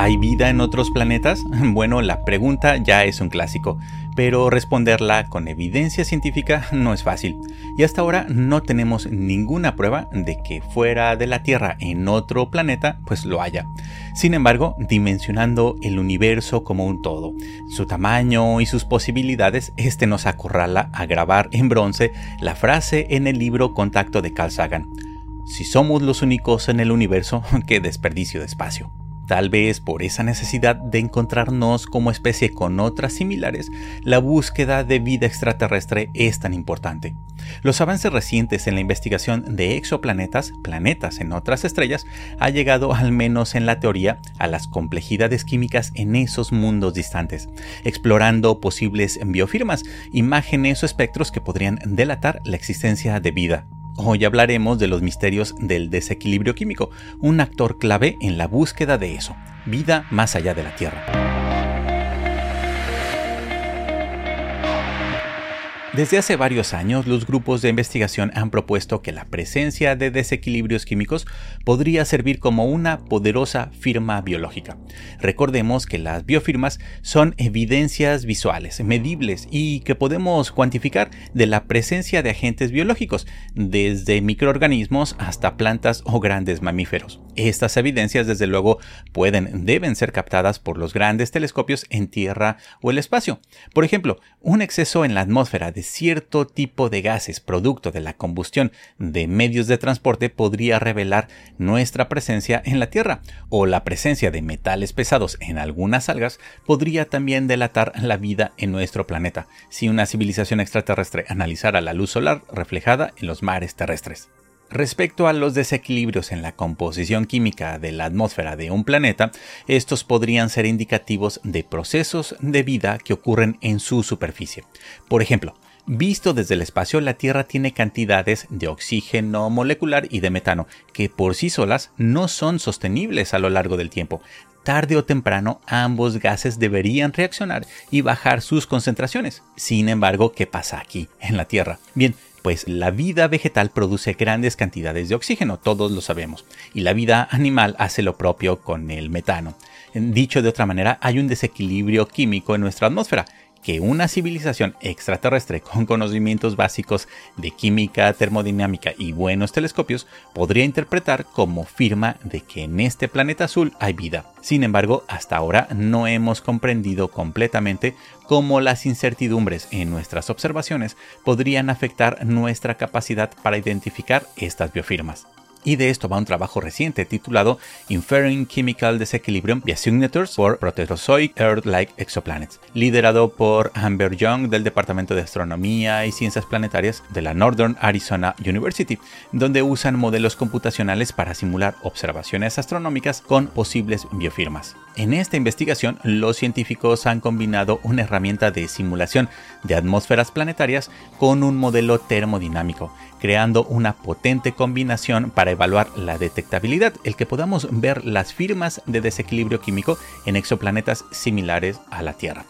¿Hay vida en otros planetas? Bueno, la pregunta ya es un clásico, pero responderla con evidencia científica no es fácil. Y hasta ahora no tenemos ninguna prueba de que fuera de la Tierra en otro planeta pues lo haya. Sin embargo, dimensionando el universo como un todo, su tamaño y sus posibilidades, este nos acorrala a grabar en bronce la frase en el libro Contacto de Carl Sagan. Si somos los únicos en el universo, qué desperdicio de espacio. Tal vez por esa necesidad de encontrarnos como especie con otras similares, la búsqueda de vida extraterrestre es tan importante. Los avances recientes en la investigación de exoplanetas, planetas en otras estrellas, ha llegado al menos en la teoría a las complejidades químicas en esos mundos distantes, explorando posibles biofirmas, imágenes o espectros que podrían delatar la existencia de vida. Hoy hablaremos de los misterios del desequilibrio químico, un actor clave en la búsqueda de eso, vida más allá de la Tierra. Desde hace varios años, los grupos de investigación han propuesto que la presencia de desequilibrios químicos podría servir como una poderosa firma biológica. Recordemos que las biofirmas son evidencias visuales, medibles y que podemos cuantificar de la presencia de agentes biológicos, desde microorganismos hasta plantas o grandes mamíferos. Estas evidencias, desde luego, pueden, deben ser captadas por los grandes telescopios en Tierra o el espacio. Por ejemplo, un exceso en la atmósfera cierto tipo de gases producto de la combustión de medios de transporte podría revelar nuestra presencia en la Tierra, o la presencia de metales pesados en algunas algas podría también delatar la vida en nuestro planeta, si una civilización extraterrestre analizara la luz solar reflejada en los mares terrestres. Respecto a los desequilibrios en la composición química de la atmósfera de un planeta, estos podrían ser indicativos de procesos de vida que ocurren en su superficie. Por ejemplo, Visto desde el espacio, la Tierra tiene cantidades de oxígeno molecular y de metano que por sí solas no son sostenibles a lo largo del tiempo. Tarde o temprano ambos gases deberían reaccionar y bajar sus concentraciones. Sin embargo, ¿qué pasa aquí, en la Tierra? Bien, pues la vida vegetal produce grandes cantidades de oxígeno, todos lo sabemos, y la vida animal hace lo propio con el metano. Dicho de otra manera, hay un desequilibrio químico en nuestra atmósfera que una civilización extraterrestre con conocimientos básicos de química, termodinámica y buenos telescopios podría interpretar como firma de que en este planeta azul hay vida. Sin embargo, hasta ahora no hemos comprendido completamente cómo las incertidumbres en nuestras observaciones podrían afectar nuestra capacidad para identificar estas biofirmas. Y de esto va un trabajo reciente titulado Inferring Chemical Disequilibrium via Signatures for Proterozoic Earth-like Exoplanets, liderado por Amber Young del Departamento de Astronomía y Ciencias Planetarias de la Northern Arizona University, donde usan modelos computacionales para simular observaciones astronómicas con posibles biofirmas. En esta investigación, los científicos han combinado una herramienta de simulación de atmósferas planetarias con un modelo termodinámico, creando una potente combinación para evaluar la detectabilidad, el que podamos ver las firmas de desequilibrio químico en exoplanetas similares a la Tierra.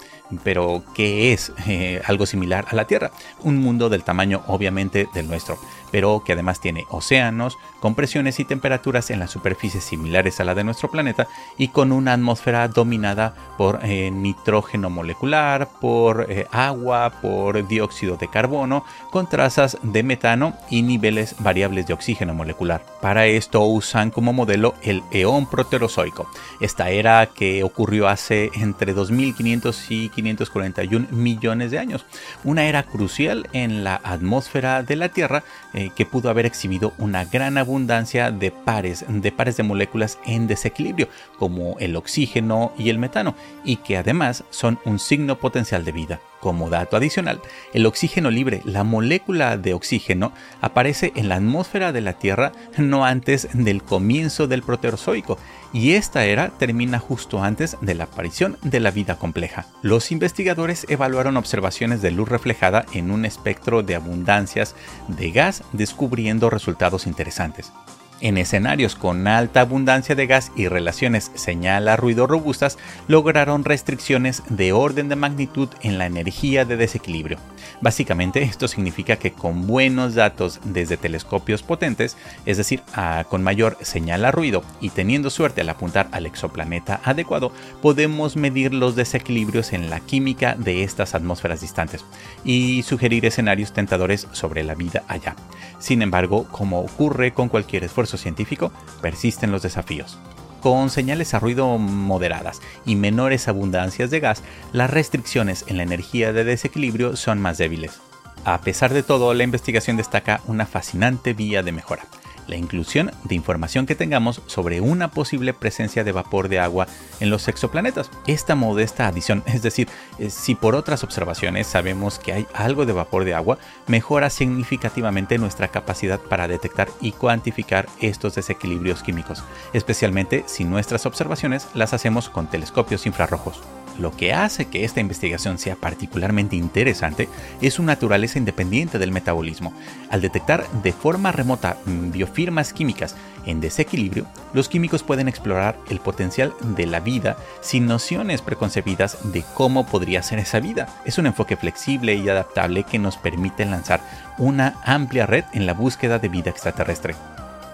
Pero, ¿qué es eh, algo similar a la Tierra? Un mundo del tamaño obviamente del nuestro, pero que además tiene océanos, con presiones y temperaturas en la superficie similares a la de nuestro planeta y con una atmósfera dominada por eh, nitrógeno molecular, por eh, agua, por dióxido de carbono, con trazas de metano y niveles variables de oxígeno molecular. Para esto usan como modelo el eón proterozoico, esta era que ocurrió hace entre 2500 y 541 millones de años, una era crucial en la atmósfera de la Tierra eh, que pudo haber exhibido una gran abundancia de pares, de pares de moléculas en desequilibrio, como el oxígeno y el metano, y que además son un signo potencial de vida. Como dato adicional, el oxígeno libre, la molécula de oxígeno, aparece en la atmósfera de la Tierra no antes del comienzo del Proterozoico, y esta era termina justo antes de la aparición de la vida compleja. Los investigadores evaluaron observaciones de luz reflejada en un espectro de abundancias de gas, descubriendo resultados interesantes. En escenarios con alta abundancia de gas y relaciones señal-ruido robustas, lograron restricciones de orden de magnitud en la energía de desequilibrio. Básicamente, esto significa que con buenos datos desde telescopios potentes, es decir, con mayor señal a ruido y teniendo suerte al apuntar al exoplaneta adecuado, podemos medir los desequilibrios en la química de estas atmósferas distantes y sugerir escenarios tentadores sobre la vida allá. Sin embargo, como ocurre con cualquier esfuerzo científico, persisten los desafíos. Con señales a ruido moderadas y menores abundancias de gas, las restricciones en la energía de desequilibrio son más débiles. A pesar de todo, la investigación destaca una fascinante vía de mejora la inclusión de información que tengamos sobre una posible presencia de vapor de agua en los exoplanetas. Esta modesta adición, es decir, eh, si por otras observaciones sabemos que hay algo de vapor de agua, mejora significativamente nuestra capacidad para detectar y cuantificar estos desequilibrios químicos, especialmente si nuestras observaciones las hacemos con telescopios infrarrojos. Lo que hace que esta investigación sea particularmente interesante es su naturaleza independiente del metabolismo. Al detectar de forma remota biofirmas químicas en desequilibrio, los químicos pueden explorar el potencial de la vida sin nociones preconcebidas de cómo podría ser esa vida. Es un enfoque flexible y adaptable que nos permite lanzar una amplia red en la búsqueda de vida extraterrestre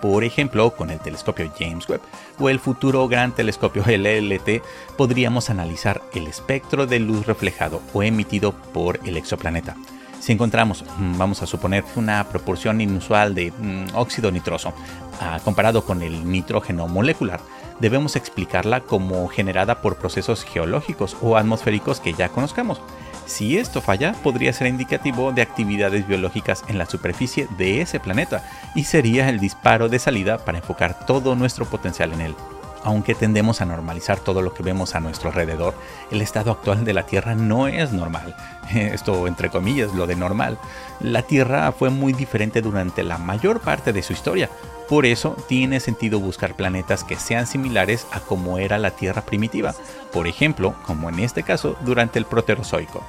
por ejemplo con el telescopio James Webb o el futuro gran telescopio LLT, podríamos analizar el espectro de luz reflejado o emitido por el exoplaneta. Si encontramos, mm, vamos a suponer, una proporción inusual de mm, óxido nitroso ah, comparado con el nitrógeno molecular, debemos explicarla como generada por procesos geológicos o atmosféricos que ya conozcamos. Si esto falla, podría ser indicativo de actividades biológicas en la superficie de ese planeta y sería el disparo de salida para enfocar todo nuestro potencial en él. Aunque tendemos a normalizar todo lo que vemos a nuestro alrededor, el estado actual de la Tierra no es normal. Esto entre comillas, lo de normal. La Tierra fue muy diferente durante la mayor parte de su historia. Por eso tiene sentido buscar planetas que sean similares a como era la Tierra primitiva, por ejemplo, como en este caso durante el Proterozoico.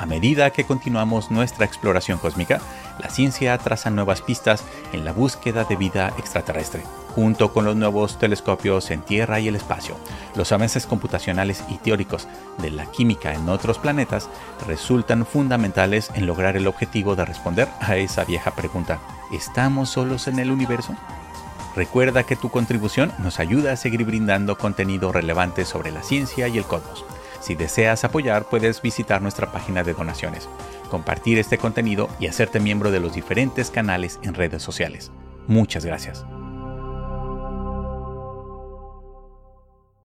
A medida que continuamos nuestra exploración cósmica, la ciencia traza nuevas pistas en la búsqueda de vida extraterrestre. Junto con los nuevos telescopios en Tierra y el espacio, los avances computacionales y teóricos de la química en otros planetas resultan fundamentales en lograr el objetivo de responder a esa vieja pregunta. ¿Estamos solos en el universo? Recuerda que tu contribución nos ayuda a seguir brindando contenido relevante sobre la ciencia y el cosmos. Si deseas apoyar, puedes visitar nuestra página de donaciones, compartir este contenido y hacerte miembro de los diferentes canales en redes sociales. Muchas gracias.